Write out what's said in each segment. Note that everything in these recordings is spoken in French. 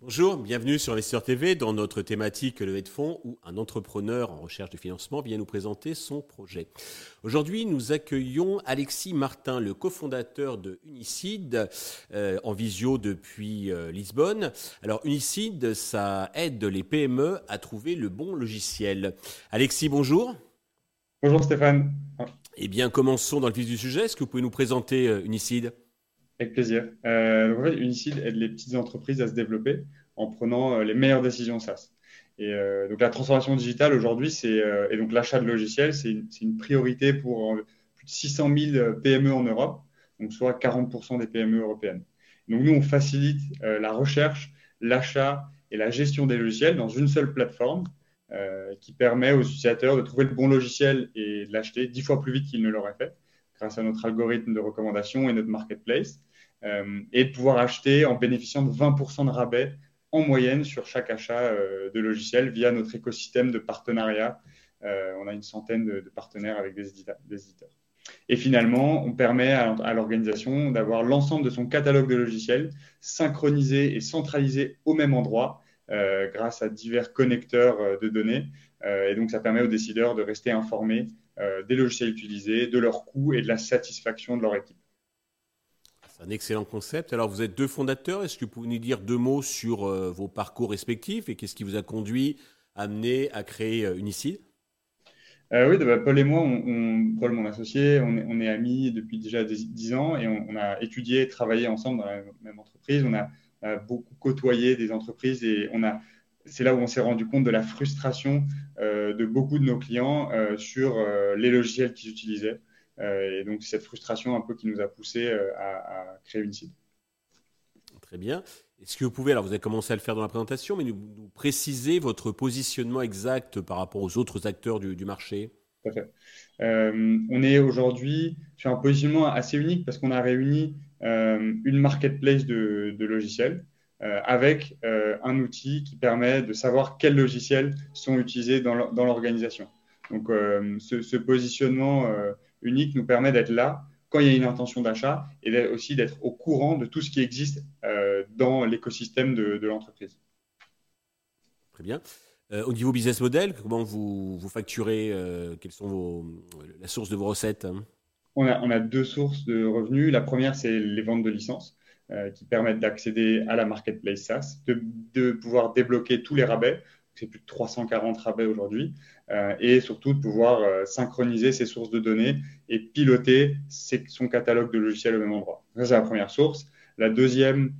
Bonjour, bienvenue sur Investisseur TV dans notre thématique levée de fonds où un entrepreneur en recherche de financement vient nous présenter son projet. Aujourd'hui, nous accueillons Alexis Martin, le cofondateur de Unicide, euh, en visio depuis euh, Lisbonne. Alors Unicide, ça aide les PME à trouver le bon logiciel. Alexis, bonjour. Bonjour Stéphane. Eh bien, commençons dans le vif du sujet. Est-ce que vous pouvez nous présenter euh, Unicide? Avec plaisir. Euh, en fait, Unicide aide les petites entreprises à se développer en prenant euh, les meilleures décisions SaaS. Et euh, donc la transformation digitale aujourd'hui, c'est euh, et donc l'achat de logiciels, c'est une, une, priorité pour plus de 600 000 PME en Europe, donc soit 40% des PME européennes. Donc nous, on facilite la recherche, l'achat et la gestion des logiciels dans une seule plateforme euh, qui permet aux utilisateurs de trouver le bon logiciel et de l'acheter dix fois plus vite qu'ils ne l'auraient fait grâce à notre algorithme de recommandation et notre marketplace, euh, et de pouvoir acheter en bénéficiant de 20% de rabais en moyenne sur chaque achat euh, de logiciel via notre écosystème de partenariat. Euh, on a une centaine de, partenaires avec des éditeurs. Et finalement, on permet à, à l'organisation d'avoir l'ensemble de son catalogue de logiciels synchronisé et centralisé au même endroit grâce à divers connecteurs euh, de données. Euh, et donc, ça permet aux décideurs de rester informés des logiciels utilisés, de leurs coûts et de la satisfaction de leur équipe. C'est un excellent concept. Alors, vous êtes deux fondateurs. Est-ce que vous pouvez nous dire deux mots sur euh, vos parcours respectifs et qu'est-ce qui vous a conduit, amené à créer euh, Unicide euh, Oui, bah, Paul et moi, on, on, Paul, mon associé, on est, on est, amis depuis déjà dix ans et on, on, a étudié, travaillé ensemble dans la même entreprise. On a beaucoup côtoyé des entreprises et on a c'est là où on s'est rendu compte de la frustration euh, de beaucoup de nos clients euh, sur euh, les logiciels qu'ils utilisaient. Et donc, cette frustration un peu qui nous a poussé à, à, créer une site. Très bien. Est-ce que vous pouvez, alors vous avez commencé à le faire dans la présentation, mais nous, nous préciser votre positionnement exact par rapport aux autres acteurs du, du marché? Tout à fait. On est aujourd'hui sur un positionnement assez unique parce qu'on a réuni une marketplace de, logiciels euh, avec un outil qui permet de savoir quels logiciels sont utilisés dans l'organisation. Donc, ce, positionnement unique nous permet d'être là quand il y a une intention d'achat et aussi d'être au courant de tout ce qui existe euh, dans l'écosystème de, l'entreprise. Très bien. Euh, au niveau business model, comment vous, facturez euh, Quelles sont vos, la source de vos recettes on a, deux sources de revenus. La première, c'est les ventes de licences euh, qui permettent d'accéder à la marketplace SaaS, de, pouvoir débloquer tous les rabais c'est plus de 340 rabais aujourd'hui, euh, et surtout de pouvoir euh, synchroniser ses sources de données et piloter son catalogue de logiciels au même endroit. Ça, c'est la première source. La deuxième,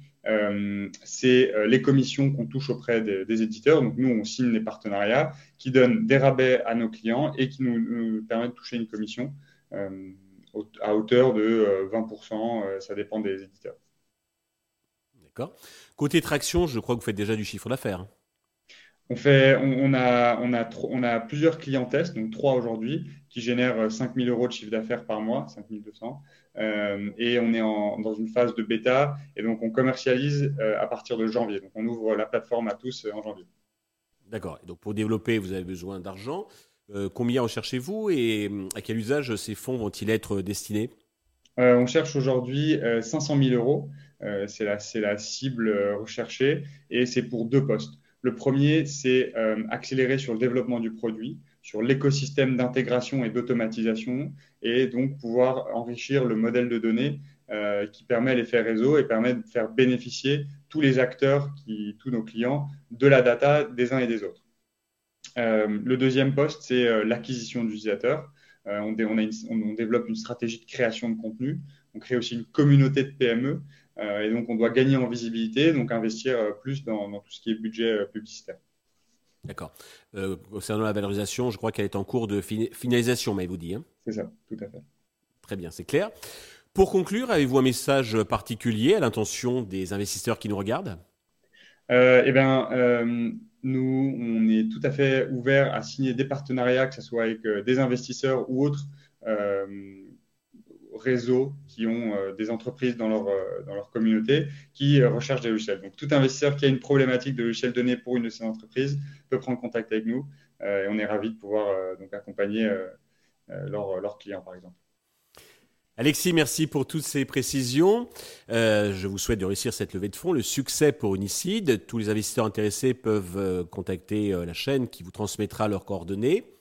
c'est les commissions qu'on touche auprès des, éditeurs. Donc, nous, on signe des partenariats qui donnent des rabais à nos clients et qui nous, permettent de toucher une commission à hauteur de 20%, ça dépend des éditeurs. D'accord. Côté traction, je crois que vous faites déjà du chiffre d'affaires. On, fait, on, on, a, on, a, on a plusieurs clients tests, donc trois aujourd'hui, qui génèrent 5 000 euros de chiffre d'affaires par mois, 5 200. Euh, et on est en, dans une phase de bêta, et donc on commercialise euh, à partir de janvier. Donc on ouvre la plateforme à tous euh, en janvier. D'accord. Et donc pour développer, vous avez besoin d'argent. Euh, combien recherchez-vous et à quel usage ces fonds vont-ils être destinés? Euh, On cherche aujourd'hui 500 000 euros. c'est la, cible recherchée, et c'est pour deux postes. Le premier, c'est euh, accélérer sur le développement du produit, sur l'écosystème d'intégration et d'automatisation, et donc pouvoir enrichir le modèle de données euh, qui permet l'effet réseau et permet de faire bénéficier tous les acteurs, qui, tous nos clients, de la data des uns et des autres. Euh, le deuxième poste, c'est euh, l'acquisition d'utilisateurs. Euh, on, on, une, on, on, développe une stratégie de création de contenu. On crée aussi une communauté de PME et donc, on doit gagner en visibilité, donc investir plus dans, dans tout ce qui est budget publicitaire. D'accord. Euh, concernant la valorisation, je crois qu'elle est en cours de finalisation, mais vous dit. Hein c'est ça, tout à fait. Très bien, c'est clair. Pour conclure, avez-vous un message particulier à l'intention des investisseurs qui nous regardent? Eh bien, euh, nous, on est tout à fait ouvert à signer des partenariats, que ce soit avec des investisseurs ou autres réseaux qui ont euh, des entreprises dans leur, euh, dans leur communauté qui euh, recherchent des logiciels. Donc, tout investisseur qui a une problématique de logiciel donné pour une de ces entreprises peut prendre contact avec nous et on est ravis de pouvoir donc accompagner leurs clients, par exemple. Alexis, merci pour toutes ces précisions. Euh, je vous souhaite de réussir cette levée de fonds, le succès pour Unicide. Tous les investisseurs intéressés peuvent euh, contacter euh, la chaîne qui vous transmettra leurs coordonnées.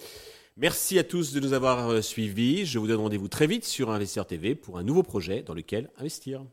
Merci à tous de nous avoir suivis. Je vous donne rendez-vous très vite sur Investisseur TV pour un nouveau projet dans lequel investir.